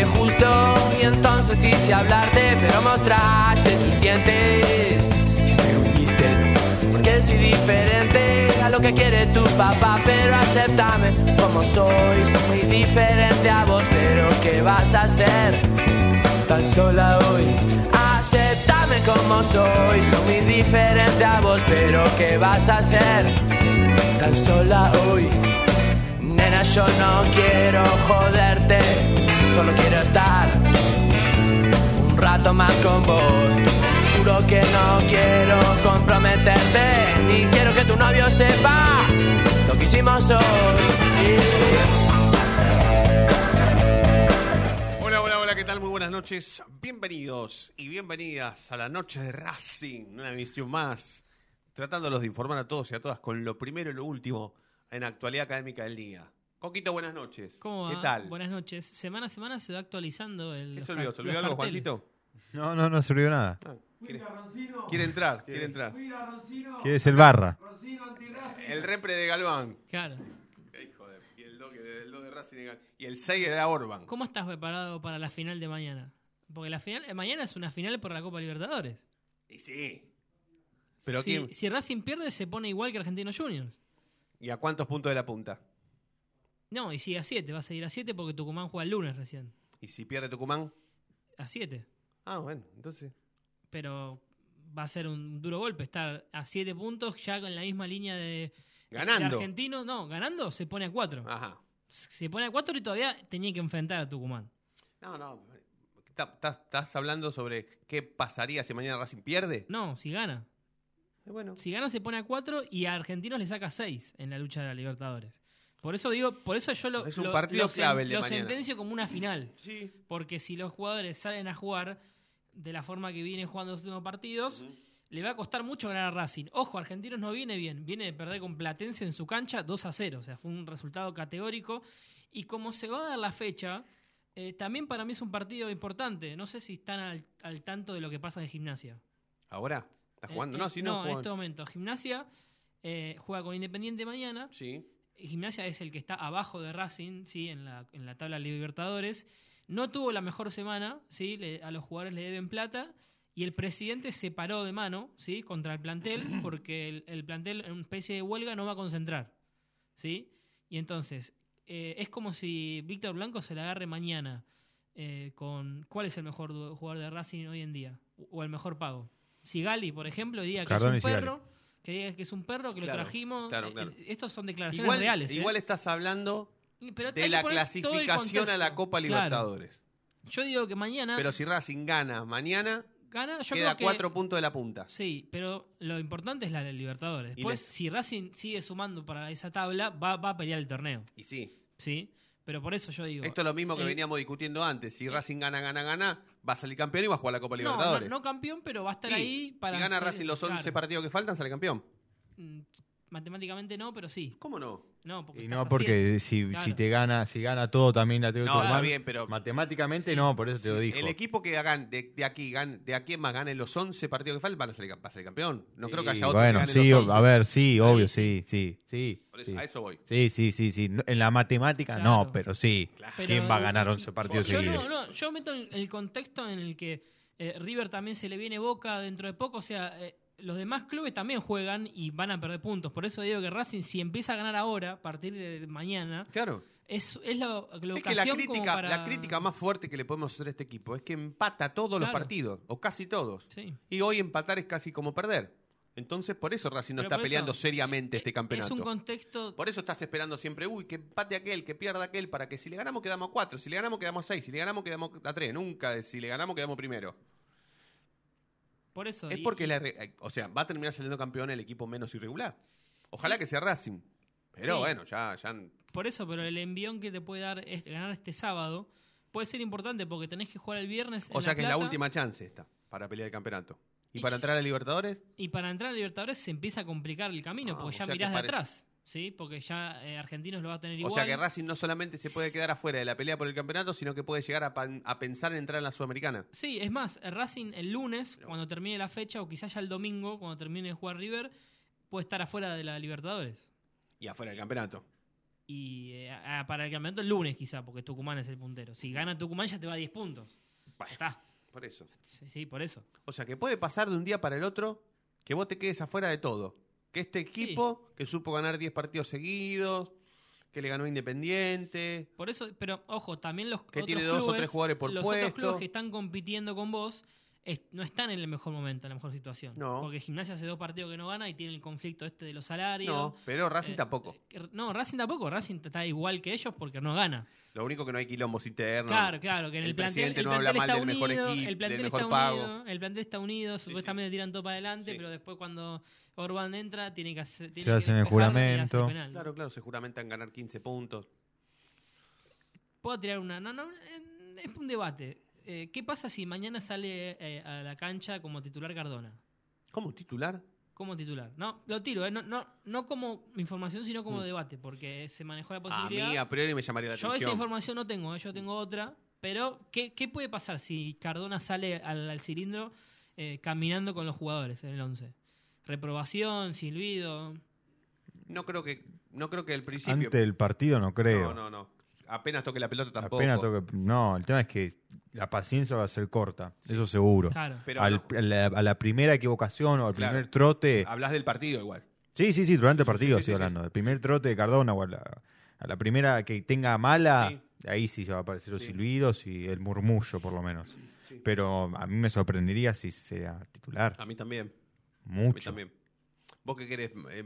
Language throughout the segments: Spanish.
justo, y entonces quise hablarte, pero mostraste tus dientes. Y me uniste, porque soy diferente a lo que quiere tu papá, pero acéptame como soy. Soy muy diferente a vos, pero ¿qué vas a hacer? Tan sola hoy, acéptame como soy. Soy muy diferente a vos, pero ¿qué vas a hacer? Tan sola hoy. Nena, yo no quiero joderte, solo quiero estar un rato más con vos. Juro que no quiero comprometerte, ni quiero que tu novio sepa lo que hicimos hoy. Hola, hola, hola, ¿qué tal? Muy buenas noches. Bienvenidos y bienvenidas a la noche de Racing, una emisión más, tratándolos de informar a todos y a todas con lo primero y lo último en actualidad académica del día. Coquito, buenas noches. ¿Cómo va? ¿Qué tal? Buenas noches. Semana a semana se va actualizando el. ¿Qué se olvidó? ¿Se olvidó algo, carteles. Juancito? No, no, no se olvidó nada. Ah, quiere, quiere entrar, quiere entrar. ¿Qué es el barra? El repre de Galván. Claro. Hijo de... Y el 2 el do de Racing de Gal- y el 6 era Orban. ¿Cómo estás preparado para la final de mañana? Porque la final eh, mañana es una final por la Copa Libertadores. Y sí. Pero si, ¿quién? si Racing pierde, se pone igual que Argentinos Juniors. ¿Y a cuántos puntos de la punta? No, y sigue a 7. Va a seguir a 7 porque Tucumán juega el lunes recién. ¿Y si pierde Tucumán? A 7. Ah, bueno, entonces... Pero va a ser un duro golpe estar a 7 puntos ya con la misma línea de. Ganando. De argentino, no, ganando se pone a 4. Ajá. Se pone a 4 y todavía tenía que enfrentar a Tucumán. No, no. ¿Estás- ¿Estás estás hablando sobre qué pasaría si mañana Racing pierde? No, si gana. Eh, Bueno, Si gana se pone a 4 y a Argentinos le saca 6 en la lucha de la Libertadores. Por eso digo, por eso yo lo, Es un lo- partido lo sen- clave el de lo mañana. sentencio como una final. sí. Porque si los jugadores salen a jugar de la forma que viene jugando los últimos partidos, le va a costar mucho ganar a Racing. Ojo, Argentinos no viene bien. Viene de perder con Platense en su cancha 2 a 0. O sea, fue un resultado categórico. Y como se va a dar la fecha, eh, también para mí es un partido importante. No sé si están al, al tanto de lo que pasa de gimnasia. ¿Ahora? ¿Estás jugando? Eh, no, eh, si no, en juegan. este momento. Gimnasia eh, juega con Independiente mañana. Sí. Gimnasia es el que está abajo de Racing, ¿sí? En la, en la tabla Libertadores. No tuvo la mejor semana, ¿sí? Le- a los jugadores le deben plata. Y el presidente se paró de mano, ¿sí? Contra el plantel, porque el, el plantel en una especie de huelga no va a concentrar, ¿sí? Y entonces, eh, es como si Víctor Blanco se la agarre mañana eh, con... ¿Cuál es el mejor jugador de Racing hoy en día? O el mejor pago. Sigali, por ejemplo, diga que Cardone es un perro, que diga que es un perro, que Claro, lo trajimos. claro, Eh, claro. eh, estos son declaraciones Igual, reales. ¿eh? igual estás hablando Pero de la clasificación a la. Copa. Libertadores. Yo digo que mañana Pero si Racing gana mañana, gana, yo queda creo que cuatro puntos de la punta. Sí, pero lo importante es la de Libertadores. Después, les- si Racing sigue sumando para esa tabla, va, va a pelear el torneo. Y sí. ¿Sí? Pero por eso yo digo. Esto es lo mismo que veníamos discutiendo antes. Si Racing gana, gana, gana, va a salir campeón y va a jugar la Copa No, no, Libertadores. no campeón, pero va a estar Sí, ahí para. si gana Racing los 11 claro. partidos que faltan, sale campeón. Matemáticamente no, pero sí. ¿Cómo no? No, porque Y no si, Claro. si te gana, si gana todo también la tengo No, que tomar. bien, pero- matemáticamente no, por eso te lo dijo. El equipo que hagan de, de aquí, gane- de aquí más gane los 11 partidos que faltan, van a salir, va a salir campeón. No creo que haya otro Bueno, que gane sí, los 11. a ver, sí, obvio, sí, sí, sí. Por eso, sí. a eso voy. Sí, sí, sí, sí. En la matemática Claro. no, pero sí. ¿Quién va a ganar 11 partidos yo seguidos? no, no, yo meto el, el contexto en el que eh, River también se le viene Boca dentro de poco, o sea, eh, los demás clubes también juegan y van a perder puntos. Por eso digo que Racing, si empieza a ganar ahora, a partir de mañana, Claro. es, es la, la Es que la crítica, para- la crítica más fuerte que le podemos hacer a este equipo es que empata todos los partidos, o casi todos. Sí. Y hoy empatar es casi como perder. Entonces, por eso Racing no Pero está eso, peleando seriamente eh, este campeonato. Es un contexto... Por eso estás esperando siempre, uy, que empate aquel, que pierda aquel, para que si le ganamos quedamos a cuatro, si le ganamos quedamos a seis, si le ganamos quedamos a tres, nunca si le ganamos quedamos primero. Por eso... Es y- porque, la o sea, va a terminar saliendo campeón el equipo menos irregular. Ojalá que sea Racing. Pero Sí. bueno, ya, ya. Por eso, pero el envión que te puede dar es ganar este sábado puede ser importante porque tenés que jugar el viernes. en O sea La que es la última chance esta para pelear el campeonato. ¿Y Y- para entrar a Libertadores? Y para entrar a Libertadores se empieza a complicar el camino Ah, porque ya mirás de atrás. ¿Sí? Porque ya eh, Argentinos lo va a tener O igual. sea que Racing no solamente se puede quedar afuera de la pelea por el campeonato, sino que puede llegar a, pan- a pensar en entrar en la Sudamericana. Sí, es más, el Racing el lunes, cuando termine la fecha, o quizás ya el domingo, cuando termine de jugar River, puede estar afuera de la Libertadores. Y afuera del campeonato. Y eh, a- para el campeonato el lunes quizá, porque Tucumán es el puntero. Si gana Tucumán ya te va a 10 puntos. Bueno, Está. por eso. Sí, sí, por eso. O sea que puede pasar de un día para el otro que vos te quedes afuera de todo. Que este equipo, que supo ganar 10 partidos seguidos, que le ganó Independiente, Por eso, pero ojo, también los Que otros tiene dos o tres jugadores por los puesto. otros clubes que están compitiendo con vos es- no están en el mejor momento, en la mejor situación. No. Porque Gimnasia hace dos partidos que no gana y tiene el conflicto este de los salarios. no, pero Racing Eh, tampoco. eh, No, Racing tampoco. Racing está igual que ellos porque no gana. Lo único que no hay quilombos internos. Claro, claro, que en el, El plantel, presidente el no habla mal está del mejor unido, equipo, el plantel del está mejor pago. unido, el plantel está unido, supuestamente tiran todo para adelante, Sí. pero después cuando Orban entra tiene que hacer tiene Se que hacen el juramento. penal, ¿no? Claro, claro, se juramentan ganar 15 puntos. Puedo tirar una. No, no, eh, es un debate. Eh, ¿Qué pasa si mañana sale eh, a la cancha como titular Cardona? ¿Cómo titular? Como titular. No, lo tiro, eh, no, no, no como información, sino como debate, porque se manejó la A posibilidad. mí a priori me llamaría la Yo esa atención. información no tengo, eh, yo tengo otra. Pero, ¿qué, qué puede pasar si Cardona sale al, al cilindro eh, caminando con los jugadores en el 11? Reprobación, silbido. No creo que no creo que el principio. Ante el partido no creo. No, no, no. Apenas toque la pelota tampoco. Apenas toque- No, el tema es que la paciencia va a ser corta, eso seguro. Claro. Pero Al- no. a, la, a la primera equivocación o al Claro. primer trote. Hablas del partido igual. Sí, sí, sí, durante el partido sí, estoy sí, sí. hablando. El primer trote de Cardona o a la, a la primera que tenga mala, Sí. ahí sí se va a aparecer los Sí. silbidos y el murmullo, por lo menos. Sí. Pero a mí me sorprendería si sea titular. A mí también. A mí Mucho. también. ¿Vos qué querés? eh,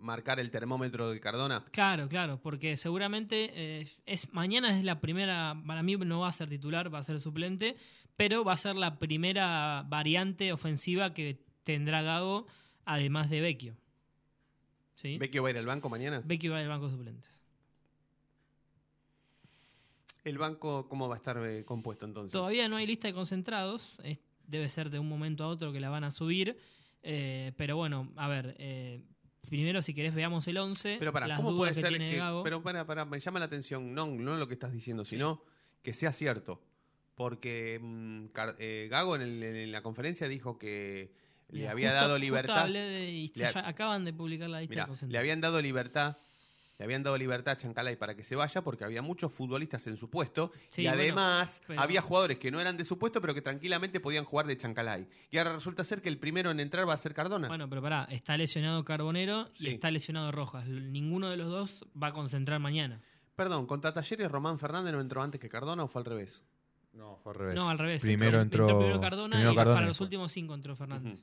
¿Marcar el termómetro de Cardona? Claro, claro, porque seguramente eh, es mañana es la primera, para mí no va a ser titular, va a ser suplente, pero va a ser la primera variante ofensiva que tendrá Gago, además de Vecchio. ¿Sí? ¿Vecchio va a ir al banco mañana? Vecchio va al banco de suplentes. ¿El banco cómo va a estar eh, compuesto entonces? Todavía no hay lista de concentrados, es- debe ser de un momento a otro que la van a subir, eh, pero bueno, a ver, primero si querés veamos el 11, Pero para, ¿cómo puede que ser que.? Gago. Pero para, para, me llama la atención, no, no lo que estás diciendo, sino que sea cierto. Porque mm, eh, Gago en, el- en la conferencia dijo que le Mira, había justo- dado libertad. de- Le acaban de publicar la lista Mira, le habían dado libertad. Le habían dado libertad a Chancalay para que se vaya porque había muchos futbolistas en su puesto Sí, y bueno, además pero- había jugadores que no eran de su puesto pero que tranquilamente podían jugar de Chancalay. Y ahora resulta ser que el primero en entrar va a ser Cardona. Bueno, pero pará, está lesionado Carbonero y está lesionado Rojas. Ninguno de los dos va a concentrar mañana. Perdón, contra Talleres Román Fernández no entró antes que Cardona o fue al revés. No, fue al revés. No, al revés. Primero entró, primero Cardona primero y Cardona para y los últimos cinco entró Fernández.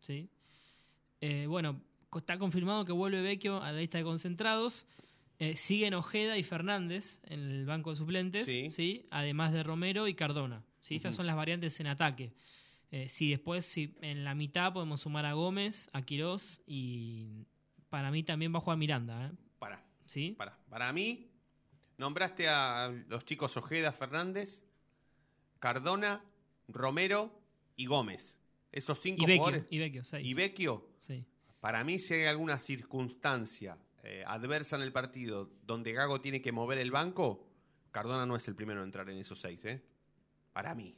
¿Sí? Eh, bueno, está confirmado que vuelve Vecchio a la lista de concentrados. Eh, siguen Ojeda y Fernández en el banco de suplentes, Sí. ¿sí? además de Romero y Cardona. ¿sí? Esas son las variantes en ataque. Eh, si después, si en la mitad podemos sumar a Gómez, a Quirós y para mí también va a jugar Miranda. ¿eh? Para, ¿Sí? para. Para mí, nombraste a los chicos Ojeda, Fernández, Cardona, Romero y Gómez. Esos cinco Y Vecchio, jugadores. y Vecchio, seis. Y Vecchio. Para mí, si hay alguna circunstancia eh, adversa en el partido donde Gago tiene que mover el banco, Cardona no es el primero en entrar en esos seis, ¿eh? Para mí.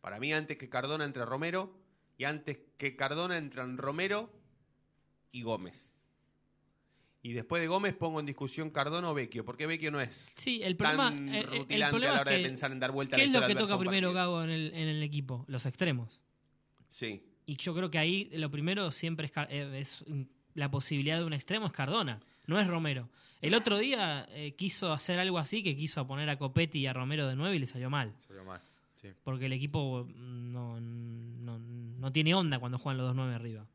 Para mí, antes que Cardona entre Romero y antes que Cardona entran Romero y Gómez. Y después de Gómez pongo en discusión Cardona o Vecchio, porque Vecchio no es Sí, el problema, tan eh, eh, el rutilante a la hora es de pensar en dar vuelta a ¿qué la es lo que toca a primero. Gago en el, en el equipo? Los extremos. Sí. Y yo creo que ahí lo primero siempre es, eh, es la posibilidad de un extremo es Cardona, no es Romero. El otro día eh, quiso hacer algo así, que quiso poner a Copetti y a Romero de nueve y le salió mal. Salió mal. Sí. Porque el equipo no, no, no tiene onda cuando juegan los dos nueve arriba.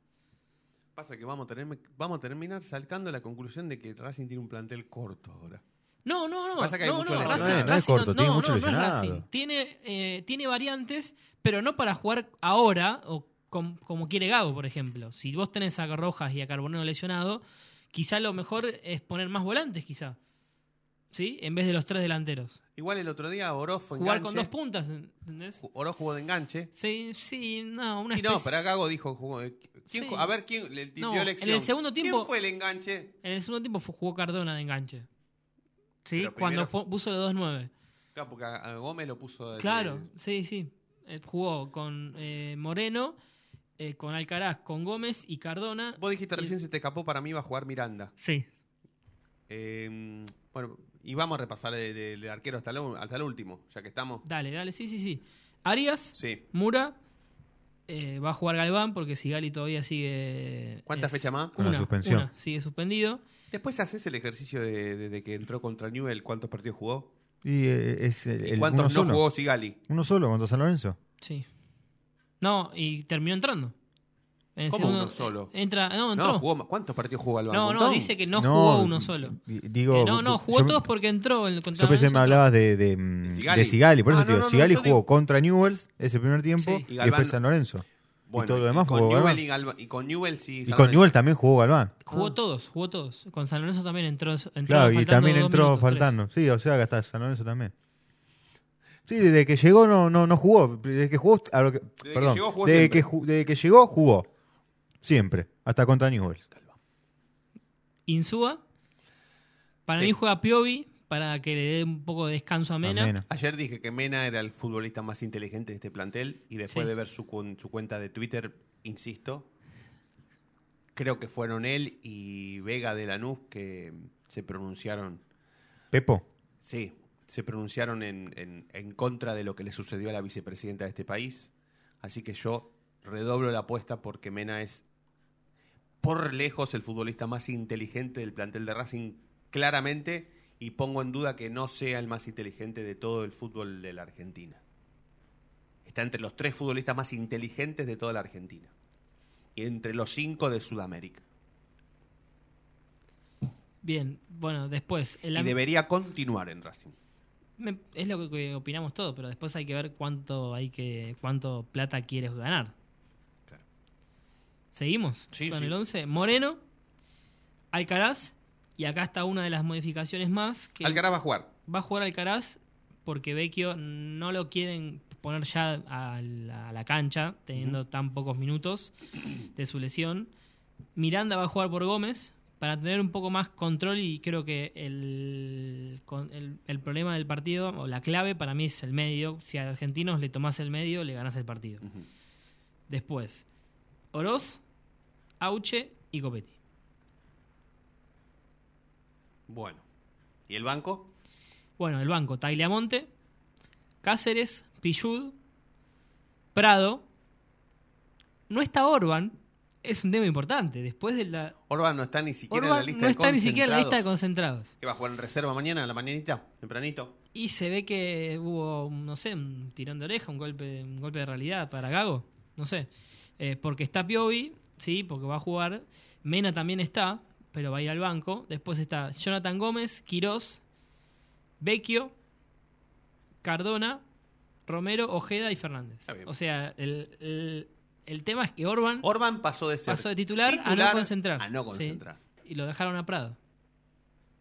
Pasa que vamos a, tener, vamos a terminar sacando la conclusión de que Racing tiene un plantel corto ahora. No, no, no. Pasa que hay no, mucho no, lesionado. Racing- No es- no es corto, tiene mucho no, no es lesionado. Racing. Tiene, eh, tiene variantes, pero no para jugar ahora o com- como quiere Gago, por ejemplo. Si vos tenés a Rojas y a Carbonero lesionado, quizá lo mejor es poner más volantes, quizá. ¿sí? En vez de los tres delanteros. Igual el otro día Oroz fue Jugar enganche. con dos puntas, ¿entendés? Oroz jugó de enganche. Sí, sí, no, una Y no, pero Gago dijo, jugó, eh, ¿quién Sí. ju- a ver quién le dio No, en el segundo tiempo- ¿Quién fue el enganche? En el segundo tiempo jugó Cardona de enganche. Sí, Pero cuando primero- puso los 2-9. Claro, porque a a Gómez lo puso. de- Claro, sí, sí. Eh, jugó con eh, Moreno, eh, con Alcaraz, con Gómez y Cardona. Vos dijiste Y- recién se te escapó, para mí va a jugar Miranda. Sí. Eh, bueno, y vamos a repasar el, el- el arquero hasta, el último, ya que estamos. Dale, dale, sí, sí, sí. Arias, Sí. Mura, eh, va a jugar Galván porque Sigali todavía sigue... ¿Cuántas fechas más? Con la Una, suspensión. una, sigue suspendido. Después haces el ejercicio de, de- de que entró contra Newell, ¿cuántos partidos jugó? Y eh, es el, ¿Y cuántos uno no solo. jugó Sigali? Uno solo contra San Lorenzo. Sí. No, y terminó entrando. En el ¿Cómo uno solo? Entra, no, entró. No, jugó. ¿cuántos partidos jugó Alba? No, ¿Un no, dice que no, jugó uno solo. di- Digo, Eh, no, no, jugó yo, todos porque entró el contra Yo pensé que me hablabas de, de, Sigali. de Sigali. Por eso Ah, te digo, no, no, Sigali jugó digo- contra Newells ese primer tiempo Sí. y, Y Galván- después San Lorenzo. Bueno, y todo lo demás con jugó Newell y, y con Newell sí. Y con. Newell también jugó Galván. Jugó Ah. todos, jugó todos. Con San Lorenzo también entró. entró Claro, y faltando también entró minutos, tres. faltando. Sí, o sea, que hasta San Lorenzo también. Sí, desde que llegó no, no, no jugó. Desde que jugó, a lo que- que perdón, llegó, jugó desde, siempre. que, ju- desde que llegó jugó. Siempre. Hasta contra Newell. Insúa. Para Sí. mí juega Piovi para que le dé un poco de descanso a Mena. Mena. Ayer dije que Mena era el futbolista más inteligente de este plantel y después Sí. de ver su, su cuenta de Twitter, insisto, creo que fueron él y Vega de Lanús que se pronunciaron, Pepo. sí, se pronunciaron en, en- en contra de lo que le sucedió a la vicepresidenta de este país. Así que yo redoblo la apuesta porque Mena es por lejos el futbolista más inteligente del plantel de Racing, claramente, y pongo en duda que no sea el más inteligente de todo el fútbol de la Argentina. Está entre los tres futbolistas más inteligentes de toda la Argentina. Y entre los cinco de Sudamérica. Bien, bueno, después. el Y debería continuar en Racing. Me- es lo que, opinamos todos, pero después hay que ver cuánto hay que cuánto plata quieres ganar. Claro. ¿Seguimos? Sí, con sí. el 11. Moreno, Alcaraz, y acá está una de las modificaciones más. Que Alcaraz va a jugar. va a jugar Alcaraz porque Vecchio no lo quieren poner ya a la, a la cancha, teniendo tan pocos minutos de su lesión. Miranda va a jugar por Gómez para tener un poco más control y creo que el, el, el problema del partido, o la clave para mí es el medio. Si a Argentinos le tomás el medio, le ganás el partido. Después, Oroz, Auche y Copetti. Bueno. ¿Y el banco? Bueno, el banco, Tagliamonte, Cáceres, Pillud, Prado. No está Orban, es un tema importante. Después de la. Orban no está ni siquiera en la lista no de está ni siquiera en la lista de concentrados. ¿Qué va a jugar en reserva mañana, a la mañanita? ¿Tempranito? Y se ve que hubo, no sé, un tirón de oreja, un golpe, un golpe de realidad para Gago. No sé. Eh, porque está Piovi, sí, porque va a jugar. Mena también está, pero va a ir al banco. Después está Jonathan Gómez, Quirós, Vecchio, Cardona, Romero, Ojeda y Fernández. O sea, el, el- el tema es que Orban Orban pasó de ser pasó de titular, a no concentrar. a no Sí. concentrar. y lo dejaron a Prado.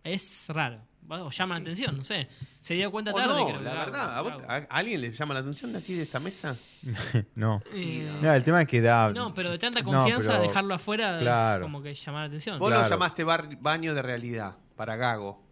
Es raro. O llama la atención, no sé. Se dio cuenta O tarde. no, creo, la verdad, ¿a, vos- a- alguien le llama la atención de aquí de esta mesa? no. Eh, No, el tema es que da. no, pero de tanta No, confianza pero- dejarlo afuera claro. es como que llamar la atención. Vos lo Claro. llamaste bar- baño de realidad para Gago.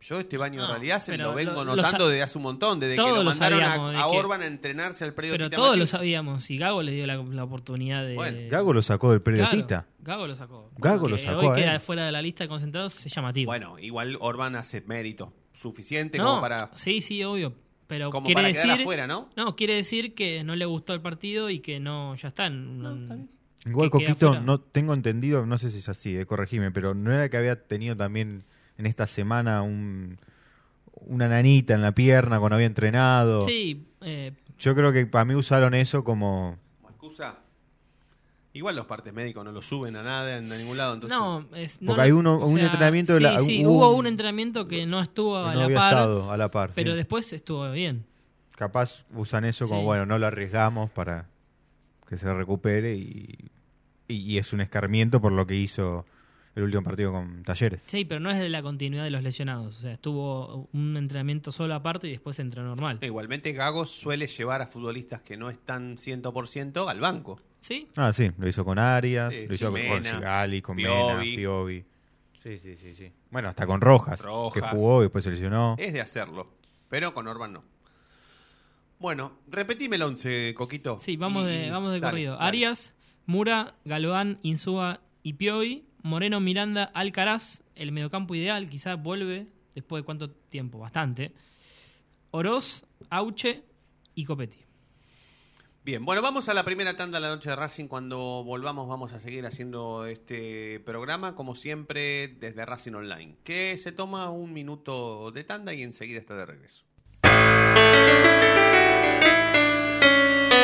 Yo este baño de No, realidad se lo vengo lo- notando desde hace un montón, desde que lo lo mandaron sabíamos, de a, Orban a entrenarse al predio Pero Tita todos lo sabíamos y Gago le dio la, la oportunidad de. Bueno, Gago lo sacó del Claro, periodista. Gago lo sacó. Gago lo sacó Hoy a queda fuera de la lista de concentrados, es llamativo. Bueno, igual Orban hace mérito suficiente no, como para, sí, sí, obvio. Pero como quiere para decir. quedar afuera, ¿no? No, quiere decir que no le gustó el partido y que no, ya está. en- Igual que queda Coquito, no tengo entendido, no sé si es así, eh, corregime, pero no era que había tenido también en esta semana un, una nanita en la pierna cuando había entrenado. Sí, eh, Yo creo que para mí usaron eso como... Como excusa. Igual los partes médicos no lo suben a nada, en a ningún lado, entonces... no, es, no Porque hay uno- un sea, entrenamiento de sí, la- sí, hubo hubo un- un entrenamiento que no estuvo que a no la había par, estado a la par. pero sí. después estuvo bien. Capaz usan eso como, Sí. bueno, no lo arriesgamos para que se recupere y, y, y es un escarmiento por lo que hizo el último partido con Talleres. Sí, pero no es de la continuidad de los lesionados. O sea, estuvo un entrenamiento solo aparte y después entró normal. Igualmente Gago suele llevar a futbolistas que no están 100% al banco. ¿Sí? Ah, sí, lo hizo con Arias, Sí, lo hizo Jimena, con Sigali, con Piovi. Mena, Piovi. Sí, sí, sí, sí. Bueno, hasta con Rojas, Rojas. que jugó y después se lesionó. Es de hacerlo, pero con Orban no. Bueno, repetime el 11, Coquito. Sí, vamos Y- de, vamos de dale, corrido. dale. Arias, Mura, Galoán, Insúa y Piovi. Moreno, Miranda, Alcaraz. El mediocampo ideal, quizás vuelve después de cuánto tiempo, bastante. Oroz, Auche y Copetti. Bien, bueno, vamos a la primera tanda de la noche de Racing. Cuando volvamos vamos a seguir haciendo este programa, como siempre, desde Racing Online, que se toma un minuto de tanda y enseguida está de regreso.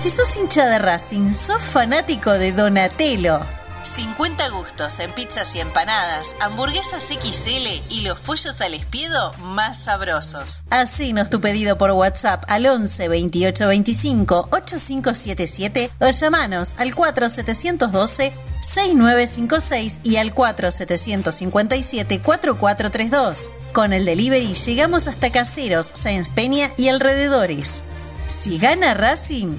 Si sos hincha de Racing, sos fanático de Donatello. 50 gustos en pizzas y empanadas, hamburguesas XL y los pollos al espiedo más sabrosos. Hacenos tu pedido por WhatsApp al 11 28 25 8577 o llamanos al 4712 6956 y al 4757 4432. Con el delivery llegamos hasta Caseros, Sáenz Peña y alrededores. Si gana Racing,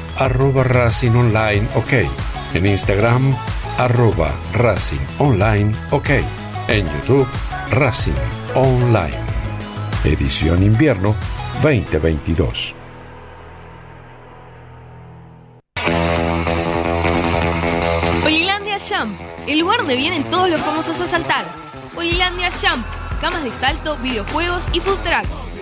arroba Racing Online OK. En Instagram, arroba Racing Online OK. En YouTube, Racing Online. Edición Invierno 2022. Olilandia Jump, el lugar donde vienen todos los famosos a saltar. Olilandia Jump, camas de salto, videojuegos y food truck.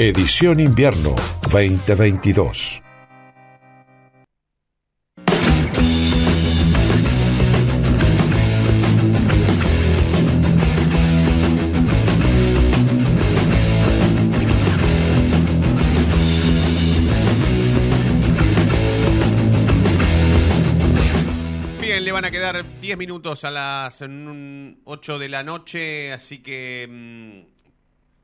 Edición invierno 2022. Bien, le van a quedar 10 minutos a las mm, 8 de la noche, así que mm,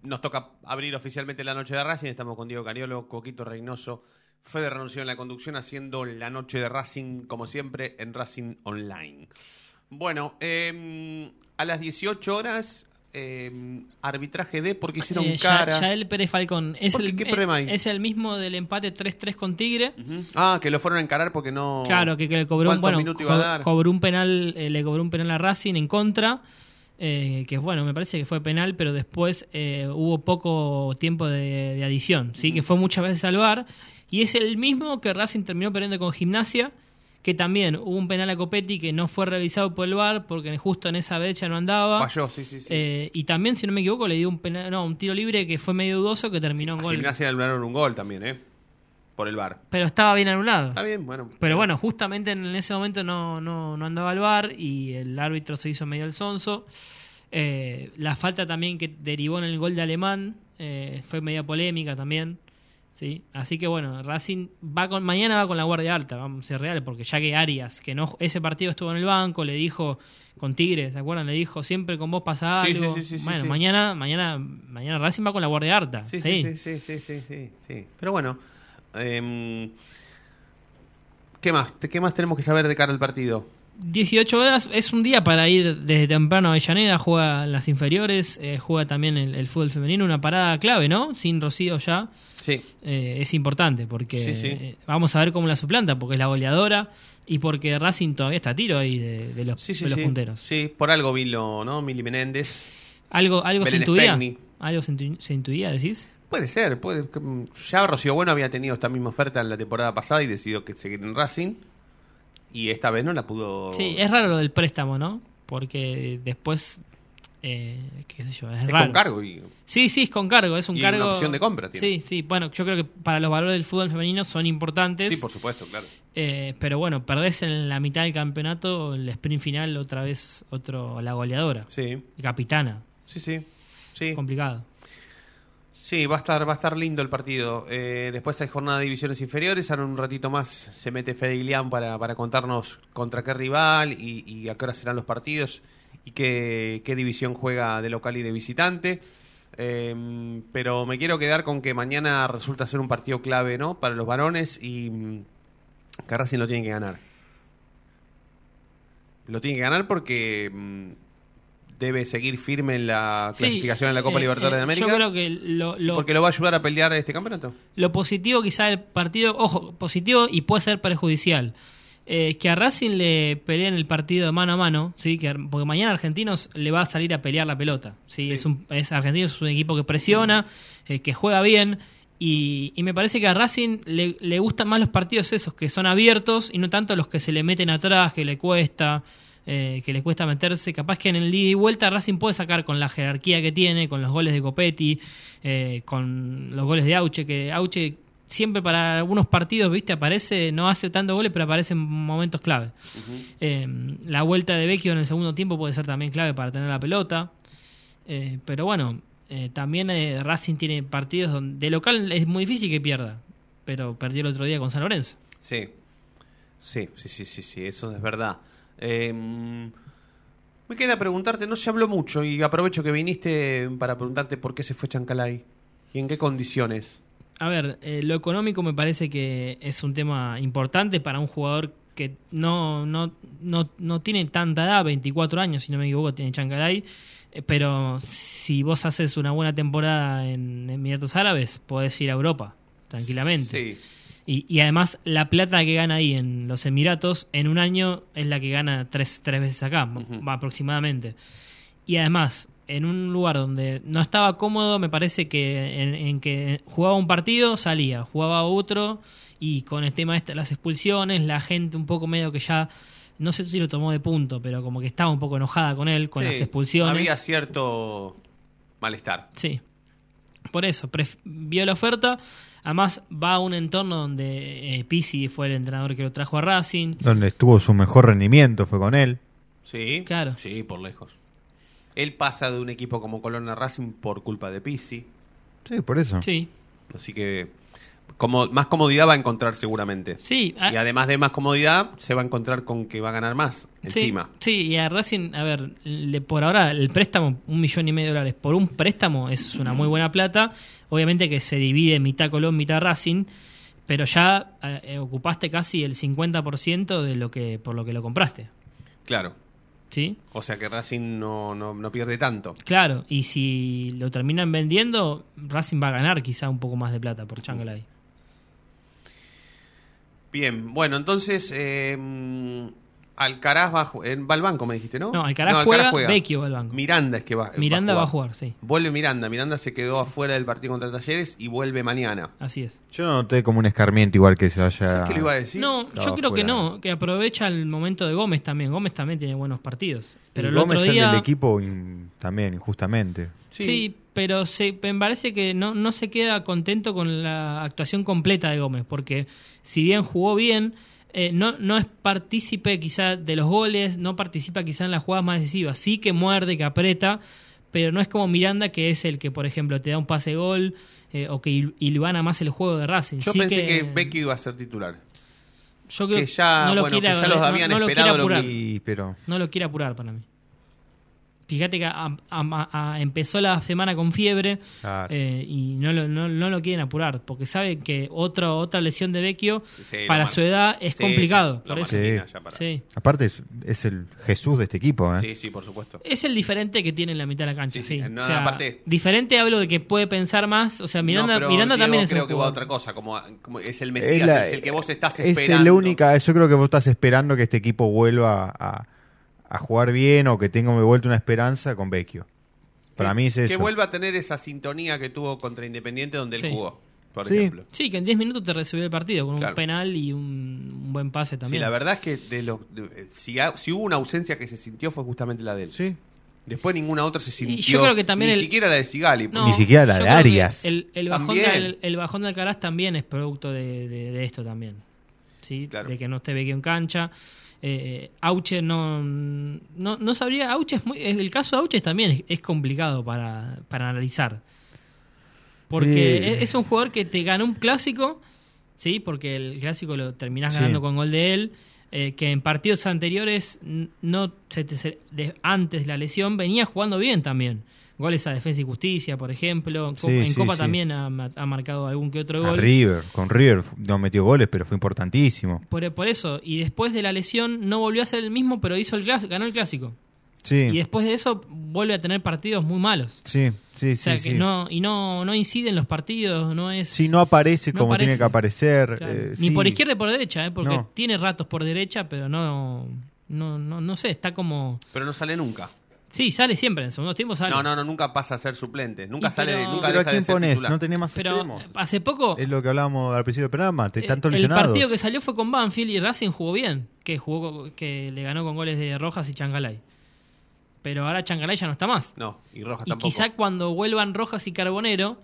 nos toca abrir oficialmente la noche de Racing. Estamos con Diego Cariolo, Coquito Reynoso, Fede Renunció en la conducción, haciendo la noche de Racing, como siempre, en Racing Online. Bueno, eh, a las 18 horas, eh, arbitraje de porque hicieron Eh, Ya- cara. Yael Pérez Falcón. Es el, ¿Qué problema hay? Es el mismo del empate 3-3 con Tigre. Ah, que lo fueron a encarar porque no. Claro, que, que le cobró un, ¿Cuántos bueno, iba a dar? cobró un penal, eh, le cobró un penal a Racing en contra, eh, que bueno, me parece que fue penal, pero después eh, hubo poco tiempo de, de adición, sí, que fue muchas veces al VAR, y es el mismo que Racing terminó perdiendo con Gimnasia, que también hubo un penal a Copetti que no fue revisado por el VAR porque justo en esa brecha no andaba. Falló, sí, sí, sí. Eh, y también, si no me equivoco, le dio un penal, no, un tiro libre que fue medio dudoso que terminó en gol. Gimnasia anularon un gol también, ¿eh? Por el bar. Pero estaba bien anulado. Está bien, bueno. Pero bueno, justamente en ese momento no, no, no andaba al bar y el árbitro se hizo medio el sonso. Eh, la falta también que derivó en el gol de Alemán eh, fue media polémica también. ¿sí? Así que bueno, Racing va con, mañana va con la guardia alta, vamos a ser reales, porque ya que Arias, que no ese partido estuvo en el banco, le dijo con Tigres, ¿se acuerdan? Le dijo, siempre con vos pasa algo. sí, sí, sí, bueno, mañana, mañana, mañana Racing va con la guardia alta. Sí, sí, sí, sí, sí, sí. Pero bueno, em, ¿qué más? ¿Qué más tenemos que saber de cara al partido? 18 horas es un día para ir desde temprano a Avellaneda, juega las inferiores, eh, juega también el, el fútbol femenino, una parada clave, ¿no? Sin Rocío ya. Sí. Eh, es importante porque Sí, sí. eh, vamos a ver cómo la suplanta, porque es la goleadora y porque Racing todavía está a tiro ahí de, de los, Sí, sí, de los sí. punteros. Sí, por algo Vilo, ¿no? Mili Menéndez. ¿Algo, algo se intuía? ¿Algo se, intu- se intuía, decís? Puede ser, puede. mm, Ya Rocío Bueno había tenido esta misma oferta en la temporada pasada y decidió que seguir en Racing. Y esta vez no la pudo. Sí, es raro lo del préstamo, ¿no? Porque después, eh, qué sé yo, es, Es raro. con cargo y. Sí, sí, es con cargo, es un Y cargo. una opción de compra tiene. Sí, sí, bueno, yo creo que para los valores del fútbol femenino son importantes. Sí, por supuesto, claro. eh, pero bueno, perdés en la mitad del campeonato, el sprint final, otra vez, otro, la goleadora, Sí, capitana. sí, sí. Sí, Complicado. Sí va, a estar, va a estar lindo el partido. Eh, después hay jornada de divisiones inferiores. Ahora un ratito más se mete Fede para, para contarnos contra qué rival y, y a qué hora serán los partidos y qué, qué división juega de local y de visitante. Eh, pero me quiero quedar con que mañana resulta ser un partido clave ¿no? para los varones y mm, que lo tiene que ganar. Lo tiene que ganar porque mm, debe seguir firme en la Sí, clasificación en la Copa eh, Libertadores eh, de América. Yo creo que lo, lo- porque lo va a ayudar a pelear este campeonato. Lo positivo quizá del partido, ojo, positivo y puede ser perjudicial. eh, que a Racing le peleen el partido de mano a mano, ¿sí? que, porque mañana Argentinos le va a salir a pelear la pelota. ¿sí? Es, un, es Argentinos es un equipo que presiona, eh, que juega bien. Y, y me parece que a Racing le, le gustan más los partidos esos que son abiertos y no tanto los que se le meten atrás, que le cuesta, eh, que le cuesta meterse. Capaz que en el ida y vuelta Racing puede sacar con la jerarquía que tiene, con los goles de Copetti, eh, con los goles de Auche, que Auche siempre para algunos partidos, viste, aparece, no hace tantos goles, pero aparece en momentos clave. Eh, la vuelta de Vecchio en el segundo tiempo puede ser también clave para tener la pelota. Eh, pero bueno, también Racing tiene partidos donde de local es muy difícil que pierda, pero perdió el otro día con San Lorenzo. Sí. Sí, sí, sí, sí, sí, eso es verdad. Eh, me queda preguntarte, no se habló mucho y aprovecho que viniste para preguntarte por qué se fue Chancalay y en qué condiciones. A ver, eh, lo económico me parece que es un tema importante para un jugador que no, no, no, no tiene tanta edad, 24 años, si no me equivoco, tiene Chancalay. eh, pero si vos haces una buena temporada en Emiratos Árabes, podés ir a Europa, tranquilamente. Sí. Y, y además la plata que gana ahí en los Emiratos en un año es la que gana tres, tres veces acá, aproximadamente. Y además, en un lugar donde no estaba cómodo, me parece que en, en que jugaba un partido, salía, jugaba otro, y con el tema este, las expulsiones, la gente un poco medio que ya, no sé si lo tomó de punto, pero como que estaba un poco enojada con él, con Sí, las expulsiones. Había cierto malestar. Sí. Por eso, vio la oferta. Además, va a un entorno donde eh, Pizzi fue el entrenador que lo trajo a Racing. Donde estuvo su mejor rendimiento fue con él. Sí, Claro. Sí, por lejos. Él pasa de un equipo como Colón a Racing por culpa de Pizzi. Sí, por eso. Sí, Así que como, más comodidad va a encontrar seguramente. sí. a- Y además de más comodidad, se va a encontrar con que va a ganar más sí, encima. Sí, y a Racing, a ver, le- por ahora el préstamo, un millón y medio de dólares por un préstamo es una muy buena plata. Obviamente que se divide mitad Colón, mitad Racing. Pero ya eh, eh, ocupaste casi el 50% de lo que por lo que lo compraste. Claro. ¿Sí? O sea que Racing no, no, no pierde tanto. Claro, y si lo terminan vendiendo, Racing va a ganar quizá un poco más de plata por Changalay. Bien, bueno, entonces eh, Alcaraz va, en- va al banco, me dijiste, ¿no? No, Alcaraz, juega, Vecchio va al banco. Miranda es que va, Miranda va a jugar, sí, Vuelve Miranda. Miranda se quedó afuera del partido contra Talleres y vuelve mañana. así es. Yo noté como un escarmiento igual que se vaya. ¿Sabes qué le iba a decir? no, estaba yo creo que no, que aprovecha el momento de Gómez también. Gómez también tiene buenos partidos. Pero Y el Gómez otro el día... del equipo in- también, injustamente. Sí, pero se, me parece que no, no se queda contento con la actuación completa de Gómez, porque si bien jugó bien, eh, no, no es partícipe quizá de los goles, no participa quizá en las jugadas más decisivas, sí que muerde, que aprieta, pero no es como Miranda que es el que, por ejemplo, te da un pase gol eh, o que il- ilvana más el juego de Racing. Yo Sí pensé que... Becky iba a ser titular. yo creo que ya, no lo bueno, que quiere- ya los habían no esperado lo apurar. que- Y, pero No lo quiere apurar para mí. Fíjate que a- a- a- empezó la semana con fiebre claro. eh, y no lo, no, no lo quieren apurar porque saben que otro, otra lesión de Vecchio Sí, para su edad es Sí, complicado. sí, lo por eso. margina Sí. ya para- Sí. aparte es, es el Jesús de este equipo, ¿eh? Sí, sí, por supuesto. Es el diferente que tiene en la mitad de la cancha. Sí, Sí, sí, no, O sea, aparte- diferente hablo de que puede pensar más. O sea, Miranda, No, pero Miranda Diego también es creo que va a otra cosa, como, como es el Es Mesías, la- es el que vos estás Es esperando. la única, yo creo que vos estás esperando que este equipo vuelva a, a jugar bien o que tenga de vuelta una esperanza con Vecchio. Para Que- mí es Que eso. vuelva a tener esa sintonía que tuvo contra Independiente donde Sí. él jugó, por Sí. ejemplo. Sí, que en 10 minutos te resolvió el partido con Claro. un penal y un, un buen pase Sí, también. la verdad es que de los, de- si, ha- si hubo una ausencia que se sintió fue justamente la de él. Sí. Después ninguna otra se sintió. yo creo que también ni el- siquiera la de Sigali. No, Ni siquiera la de que Arias. El, el bajón del, el bajón de Alcaraz también es producto de, de- de esto también. ¿sí? Claro. De que no esté Vecchio en cancha. Eh, Auche no, no, no sabría. Auche es muy, el caso de Auche también es, es complicado para, para analizar. Porque Eh. es, es un jugador que te ganó un clásico, ¿sí? Porque el clásico lo terminás Sí. ganando con gol de él. eh, que en partidos anteriores, no se te- se- de- antes de la lesión, venía jugando bien también. Goles a Defensa y Justicia, por ejemplo. Sí, en sí, Copa sí. también ha, ma- ha marcado algún que otro A gol. River, con River no metió goles, pero fue importantísimo. Por, por eso, y después de la lesión no volvió a ser el mismo, pero hizo el ganó el clásico. Y Sí, después de eso vuelve a tener partidos muy malos. sí, sí, O sea, sí. que sí. no, y no, no incide en los partidos, no es... Sí, no aparece no como aparece. tiene que aparecer. Claro. eh, Ni sí. por izquierda ni por derecha, ¿eh? porque No. tiene ratos por derecha, pero no, no, no, no sé, está como... Pero no sale nunca. Sí, sale siempre, en segundos tiempos sale. No, no, no, nunca pasa a ser suplente. Nunca sale, pero- nunca Pero ¿a deja de quién ser pones? titular. No tenés más Pero extremos. hace poco... Es lo que hablábamos al principio del programa. Te, eh, tanto el partido que salió fue con Banfield y Racing jugó bien, que jugó que le ganó con goles de Rojas y Changalay. Pero ahora Changalay ya no está más. No, y Rojas Y tampoco. quizá cuando vuelvan Rojas y Carbonero,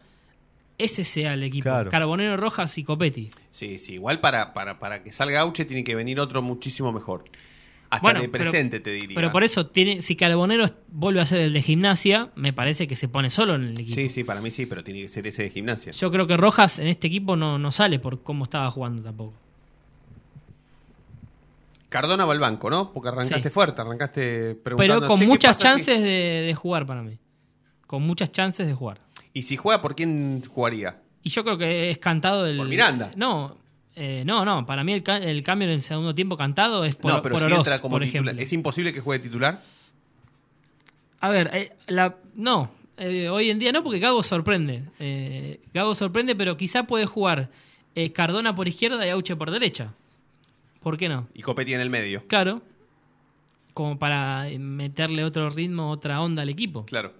ese sea el equipo. Claro. Carbonero, Rojas y Copetti. Sí, sí, igual para, para, para que salga Auche tiene que venir otro muchísimo mejor. Hasta Bueno, de pero- presente, te diría. Pero por eso, tiene, si Carbonero vuelve a ser el de gimnasia, me parece que se pone solo en el equipo. Sí, sí, para mí sí, pero tiene que ser ese de gimnasia. Yo creo que Rojas en este equipo no, no sale por cómo estaba jugando tampoco. Cardona va al banco, ¿no? Porque arrancaste Sí. fuerte, arrancaste preguntando. Pero con "Che, ¿qué muchas pasa si-?" chances de, de jugar para mí. Con muchas chances de jugar. Y si juega, ¿por quién jugaría? Y yo creo que es cantado el. Por Miranda. No, eh, no, no. Para mí el, ca- el cambio en el segundo tiempo cantado es por, no, pero por si Oroz, entra como por titular. ejemplo. ¿Es imposible que juegue titular? A ver, eh, la, no. eh, hoy en día no, porque Gago sorprende. Eh, Gago sorprende, pero quizá puede jugar eh, Cardona por izquierda y Auche por derecha. ¿Por qué no? Y Copetti en el medio. Claro. Como para meterle otro ritmo, otra onda al equipo. Claro.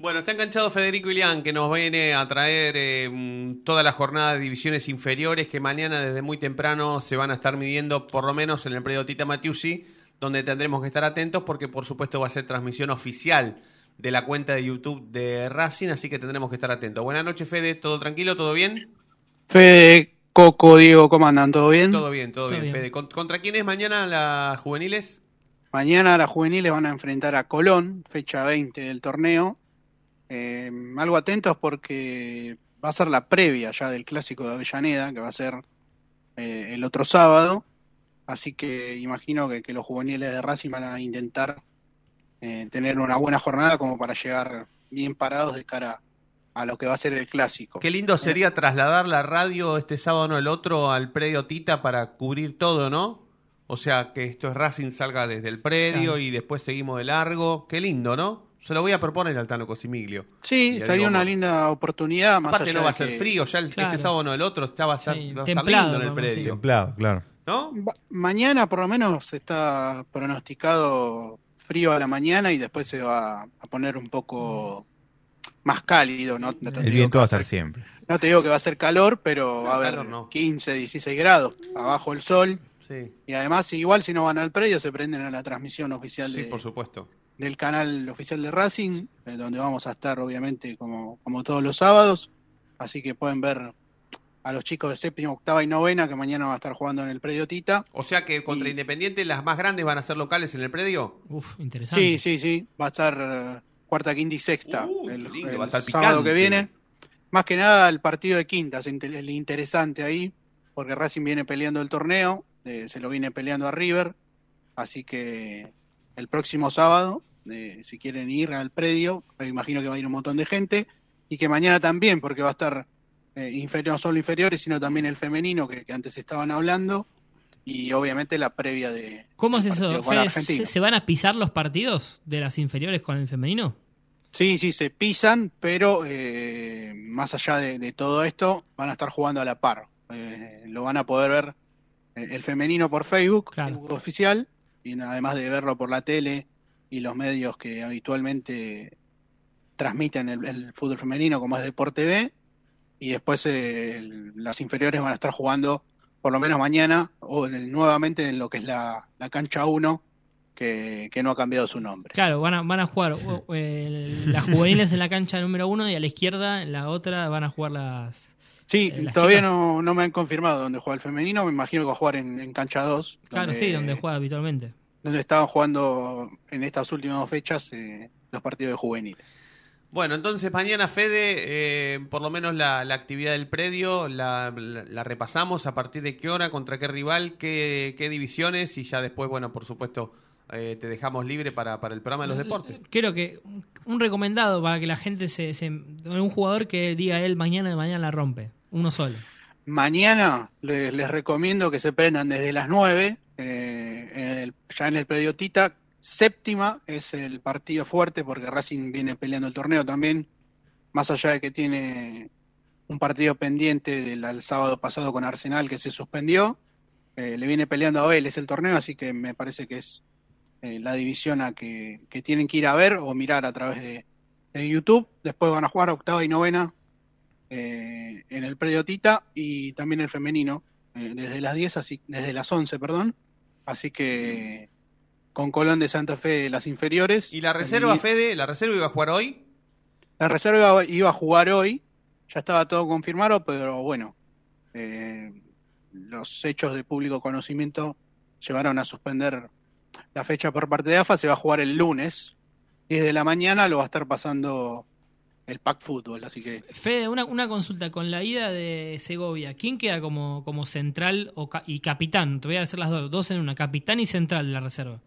Bueno, está enganchado Federico Ilián, que nos viene a traer eh, toda la jornada de divisiones inferiores que mañana desde muy temprano se van a estar midiendo, por lo menos en el predio Tita Matiusi, donde tendremos que estar atentos porque por supuesto va a ser transmisión oficial de la cuenta de YouTube de Racing, así que tendremos que estar atentos. Buenas noches, Fede, ¿todo tranquilo? ¿Todo bien? Fede, Coco, Diego, ¿cómo andan? ¿Todo bien? Todo bien, todo, Todo bien, bien. Fede. ¿Con- ¿Contra quién es mañana las juveniles? Mañana las juveniles van a enfrentar a Colón, fecha 20 del torneo. Eh, algo atentos porque va a ser la previa ya del clásico de Avellaneda, que va a ser eh, el otro sábado. Así que imagino que, que los juveniles de Racing van a intentar eh, tener una buena jornada como para llegar bien parados de cara a lo que va a ser el clásico. Qué lindo sería trasladar la radio este sábado no el otro al predio Tita para cubrir todo, ¿no? O sea, que esto es Racing salga desde el predio Claro. y después seguimos de largo. Qué lindo, ¿no? Se lo voy a proponer al Tano Cosimiglio. Sí, sería una linda oportunidad. Más Aparte allá no va a ser que- frío, ya el- Claro. este sábado no el otro, ya va a, ser, Sí, va a estar templado, lindo en el predio. Templado, claro. ¿No? Mañana por lo menos está pronosticado frío a la mañana y después se va a poner un poco más cálido. No, no El viento va a ser- estar siempre. no te digo que va a ser calor, pero va a haber no. 15, 16 grados. Abajo el sol. Sí, Y además, igual si no van al predio, se prenden a la transmisión oficial sí, de- por supuesto. Del canal oficial de Racing, eh, donde vamos a estar obviamente como, como todos los sábados. Así que pueden ver a los chicos de séptima, octava y novena que mañana van a estar jugando en el predio Tita. O sea que contra Y- Independiente las más grandes van a ser locales en el predio. Uf, interesante. Sí, sí, sí. Va a estar eh, cuarta, quinta y sexta Uh, el, qué lindo, el va a estar sábado picante. que viene. Más que nada el partido de quintas, el interesante ahí, porque Racing viene peleando el torneo, eh, se lo viene peleando a River, así que el próximo sábado, eh, si quieren ir al predio, me imagino que va a ir un montón de gente, y que mañana también, porque va a estar eh, inferior, no solo inferiores, sino también el femenino que, que antes estaban hablando, y obviamente la previa de... ¿Cómo es eso? Fede? ¿Se, se van a pisar los partidos de las inferiores con el femenino? Sí, sí, se pisan, pero eh, más allá de, de todo esto, van a estar jugando a la par. Eh, lo van a poder ver eh, el femenino por Facebook, Claro. Facebook oficial, y además de verlo por la tele y los medios que habitualmente transmiten el, el fútbol femenino, como es Deporte B, y después eh, el- las inferiores van a estar jugando, por lo menos mañana, o en el- nuevamente en lo que es la, la cancha 1, que, que no ha cambiado su nombre. Claro, van a, van a jugar eh, las juveniles en la cancha número uno y a la izquierda, en la otra, van a jugar las... Sí, Eh, las todavía no, no me han confirmado dónde juega el femenino, me imagino que va a jugar en, en cancha 2. Claro, sí, donde juega habitualmente. Donde estaban jugando en estas últimas dos fechas eh, los partidos de juveniles. Bueno, entonces mañana, Fede, eh, por lo menos la, la actividad del predio la, la- la repasamos. ¿A partir de qué hora? ¿Contra qué rival? ¿Qué, qué divisiones? Y ya después, bueno, por supuesto, eh, te dejamos libre para, para el programa de los deportes. Creo que un- un recomendado para que la gente se, se- Un jugador que diga él mañana de mañana la rompe. Uno solo. Mañana les, les recomiendo que se prendan desde las 9, eh, en el- ya en el predio Tita. Séptima es el partido fuerte porque Racing viene peleando el torneo también, más allá de que tiene un partido pendiente del sábado pasado con Arsenal que se suspendió. eh, le viene peleando a Vélez el torneo, así que me parece que es eh, la división a que, que tienen que ir a ver o mirar a través de, de YouTube. Después van a jugar octava y novena eh, en el predio Tita y también el femenino eh, desde las 10, así, desde las 11, perdón. Así que con Colón de Santa Fe las inferiores. ¿Y la reserva, Fede? ¿La reserva iba a jugar hoy? La reserva iba a jugar hoy, ya estaba todo confirmado, pero bueno, eh, los hechos de público conocimiento llevaron a suspender la fecha por parte de AFA, se va a jugar el lunes, y desde la mañana lo va a estar pasando el Pack Fútbol, así que Fede, una, una consulta. Con la ida de Segovia, ¿quién queda como, como central o ca- y capitán? Te voy a hacer las dos, dos en una. Capitán y central de la reserva.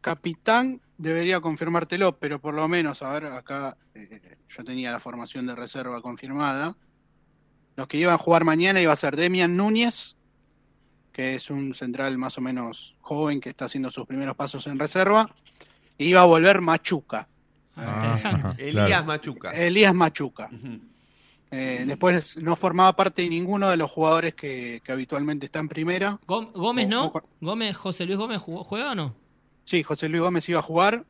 Capitán debería confirmártelo, pero por lo menos, a ver, acá eh, yo tenía la formación de reserva confirmada. Los que iban a jugar mañana iba a ser Demian Núñez, que es un central más o menos joven que está haciendo sus primeros pasos en reserva. Y iba a volver Machuca, Ah, ajá, Elías claro. Machuca. Elías Machuca. Eh, después no formaba parte de ninguno de los jugadores que, que habitualmente está en primera. Gó- Gómez O- no. o- Gómez, José Luis Gómez jugó- juega o no? Sí, José Luis Gómez iba a jugar.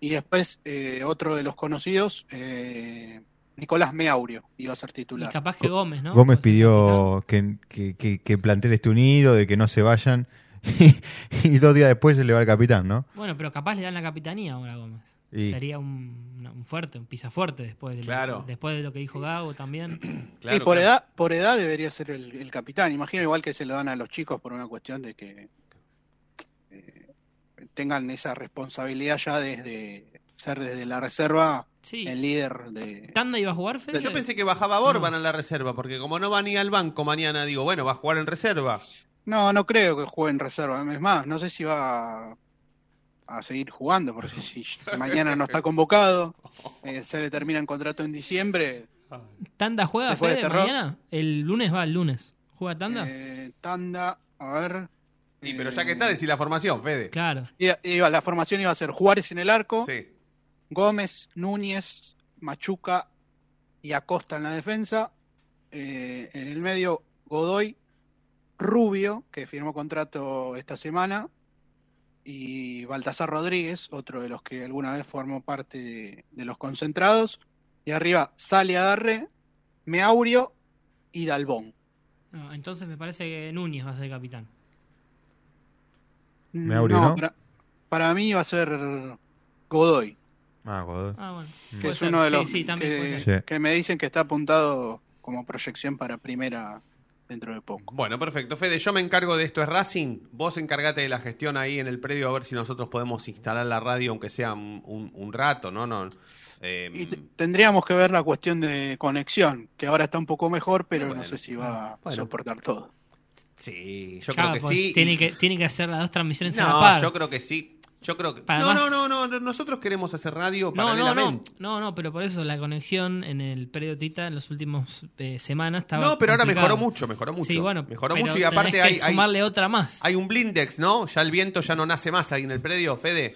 Y después eh, otro de los conocidos, eh, Nicolás Meaurio, iba a ser Y titular. capaz que Gómez, ¿no? Gómez pidió que, que, que, que el plantel esté unido, de que no se vayan. Y, y dos días después se le va el capitán, ¿no? Bueno, pero capaz le dan la capitanía ahora a Gómez. Y- Sería un, un fuerte, un pisa fuerte después de, lo- Claro. después de lo que dijo Gago también. Claro, y por claro. edad, por edad debería ser el, el capitán. Imagino igual que se lo dan a los chicos por una cuestión de que eh, tengan esa responsabilidad ya desde ser desde la reserva Sí. el líder de. ¿Tanda iba a jugar, Fede? Yo pensé que bajaba Borban a la reserva, porque como no va ni al banco mañana, digo, bueno, va a jugar en reserva. No, no creo que juegue en reserva. Es más, no sé si va a, seguir jugando, porque si, si mañana no está convocado, eh, se le termina el contrato en diciembre. ¿Tanda juega de Fede terror. mañana? El lunes va, el lunes. ¿Juega Tanda? Eh, tanda, a ver. Y pero ya que está, decir la formación, Fede. Claro. Iba- iba- la formación iba a ser Juárez en el arco, Sí. Gómez, Núñez, Machuca y Acosta en la defensa. Eh, en el medio, Godoy, Rubio, que firmó contrato esta semana, y Baltasar Rodríguez, otro de los que alguna vez formó parte de, de los concentrados. Y arriba, Sale Adarre, Meaurio y Dalbón. No, entonces me parece que Núñez va a ser capitán. Meaurio, ¿no? Para, para mí va a ser Godoy. Ah, Godoy. Ah, bueno. que Puede es ser. uno de Sí, los sí, también puede que. Sí. que me dicen que está apuntado como proyección para primera dentro de poco. Bueno, perfecto. Fede, yo me encargo de esto, es Racing. Vos encargate de la gestión ahí en el predio, a ver si nosotros podemos instalar la radio, aunque sea un, un- un rato, ¿no? no eh, Y te- tendríamos que ver la cuestión de conexión, que ahora está un poco mejor, pero Bueno, no sé si va a soportar todo. sí, yo Claro, creo que pues sí. Tiene que, tiene que hacer las dos transmisiones a la No, par. yo creo que sí. Yo creo que. No, más- no, no, no, no, nosotros queremos hacer radio No, no, no, paralelamente. no, no, pero por eso la conexión en el predio Tita en las últimas eh, semanas estaba. No, pero ahora mejoró mucho, mejoró mucho. Sí, bueno, mejoró pero mucho y tenés aparte que hay, hay, sumarle otra más. hay un blindex, ¿no? Ya el viento ya no nace más ahí en el predio, Fede.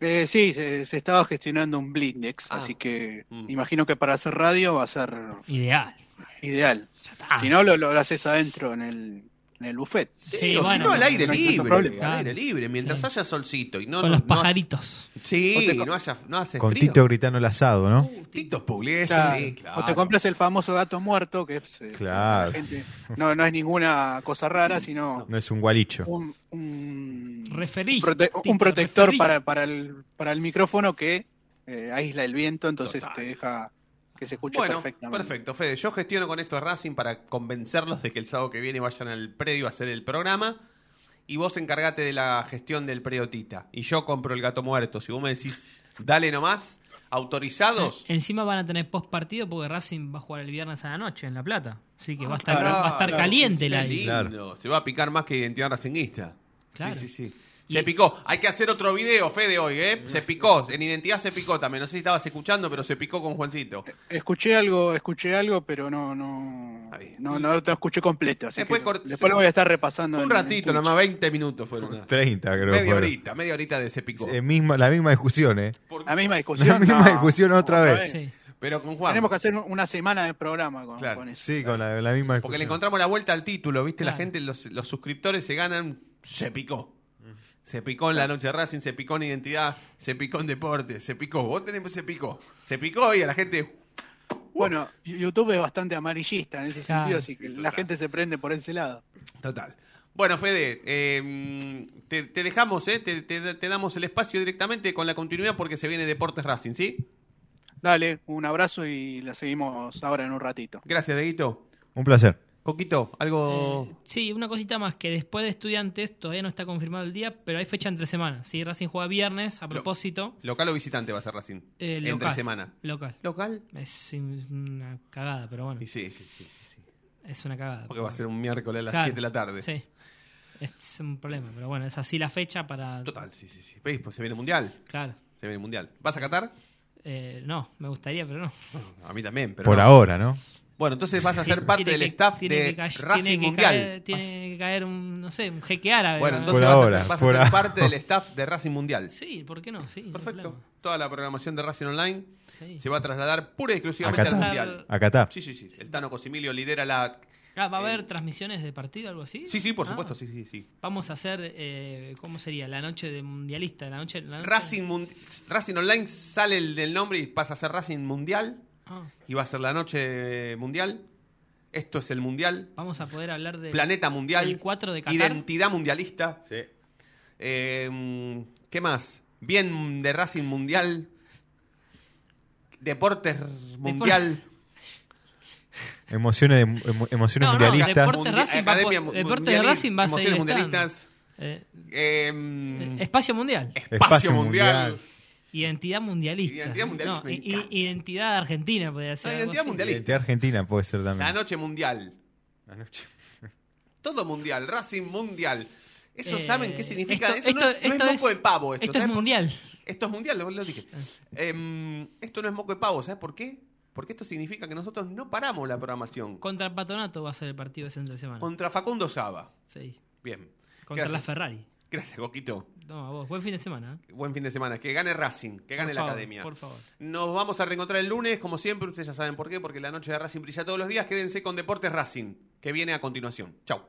Eh, sí, se, se estaba gestionando un blindex, Ah. así que Mm. imagino que para hacer radio va a ser Ideal. ideal. está. Si no, lo, lo haces adentro en el, en el buffet. Sí, o si bueno, no, al aire no libre. al Claro. aire libre, mientras Sí. haya solcito y no. Con los pajaritos. sí, te no, haya, no hace Con frío. Tito gritando el asado, ¿no? Tito Pugliese, Claro. sí, claro. O te compras el famoso gato muerto, que es, eh, Claro. la gente- no, no es ninguna cosa rara, sino No es un gualicho. un, un, Referí. prote- Tito, un protector referí. para, para, el, para el micrófono que eh, aísla el viento, entonces Total. te deja que se escuche Bueno, perfectamente. perfecto, Fede. Yo gestiono con esto de Racing para convencerlos de que el sábado que viene vayan al predio a hacer el programa. Y vos encargate de la gestión del predio Tita. Y yo compro el gato muerto. Si vos me decís, dale nomás, autorizados. Encima van a tener post partido porque Racing va a jugar el viernes a la noche en La Plata. Así que va a estar, Claro, va a estar claro, caliente lindo. Claro. Se va a picar más que identidad racinguista. Claro. Sí, sí, sí. Y- Se picó. Hay que hacer otro video, Fede, hoy, ¿eh? Se picó. En identidad se picó también. No sé si estabas escuchando, pero se picó con Juancito. Escuché algo, escuché algo, pero no, no, no, no lo escuché completo. Así Después que después lo voy a estar repasando. Fue un en- ratito, nomás 20 minutos fueron. 30 creo Media fueron. horita, media horita de se picó. Eh, misma, la misma discusión, ¿eh? La misma discusión. La misma no, discusión otra vez. Sí. Pero con Juan. Tenemos que hacer una semana de programa con, Claro. con eso. Sí, con la, la misma Porque le discusión. encontramos la vuelta al título, ¿viste? La gente, los, los suscriptores se ganan. Se picó. Se picó en la noche de Racing, se picó en identidad, se picó en deporte, se picó. Vos tenés, se picó. Se picó y a la gente. Bueno, YouTube es bastante amarillista en ese Claro. sentido, así que la gente se prende por ese lado. Total. Bueno, Fede, eh, te, te dejamos, ¿eh? Te, te- te damos el espacio directamente con la continuidad porque se viene Deportes Racing, ¿sí? Dale, un abrazo y la seguimos ahora en un ratito. Gracias, Deguito. Un placer. Coquito, algo. Eh, sí, una cosita más, que después de estudiantes todavía no está confirmado el día, pero hay fecha entre semanas. Sí, Racing juega viernes, a propósito. Local o visitante va a ser Racing. eh, Entre local, semana. Local. ¿Local? Es una cagada, pero bueno, Y sí, sí, sí, sí, sí. es una cagada. Porque va a ser un miércoles a las Claro, 7 de la tarde. Sí. Es un problema, pero bueno, es así la fecha para... Total, sí, sí, sí. ¿Veis? Pues se viene mundial. Claro. Se viene mundial. ¿Vas a Qatar? Eh, no, me gustaría, pero no. A mí también, pero. Por no. ahora, ¿no? Bueno, entonces vas a ser parte Tiene del que- staff de tiene Racing Mundial. caer- tiene que caer un, no sé, un jeque árabe. Bueno, ¿no? entonces Por vas, a ser, vas a ser ahora. parte del staff de Racing Mundial. Sí, ¿por qué no? Sí, Perfecto. Toda la programación de Racing Online Sí. se va a trasladar pura y exclusivamente Acá al. Mundial. Acá está. Sí, sí, sí. El Tano Cosimilio lidera la... Ah, ¿Va a haber Eh, transmisiones de partido algo así? Sí, sí, por Ah, supuesto, sí, sí, sí. Vamos a hacer, eh, ¿cómo sería? La noche de mundialista, la noche... La noche- Racing, Mun- Racing Online sale el- del nombre y pasa a ser Racing Mundial. Ah, Y va a ser la noche mundial. Esto es el mundial. vamos a poder hablar de... Planeta mundial. El 4 de Qatar. Identidad mundialista. Sí. Eh, ¿Qué más? Bien de Racing Mundial. Deportes Mundial. Emociones, de- emo- emociones No, no, mundialistas. Deportes Racing Academia Racing va a Emociones mundialistas. Eh, Eh, espacio mundial. espacio, Espacio mundial. mundial. Identidad mundialista. Identidad mundialista, No, me i- i- encanta. identidad argentina podría ser. Ah, algo identidad así. mundialista. Identidad argentina puede ser también. La noche mundial. La noche. Todo mundial. Racing mundial. ¿Eso Eh, saben qué significa? esto- Eso no, es, esto- no es esto moco es- de pavo. Esto, Esto es ¿sabes por- mundial. Esto es mundial, lo, lo dije. Em, esto no es moco de pavo, ¿sabes por qué? Porque esto significa que nosotros no paramos la programación. Contra el Patronato va a ser el partido ese entre semana. Contra Facundo Saba. Sí. Bien. Contra la Ferrari. Gracias, Coquito. No, a vos. Buen fin de semana. ¿eh? Buen fin de semana. Que gane Racing, que gane Por la favor, academia. Por favor. Nos vamos a reencontrar el lunes, como siempre. Ustedes ya saben por qué, porque la noche de Racing brilla todos los días. Quédense con Deportes Racing, que viene a continuación. Chau.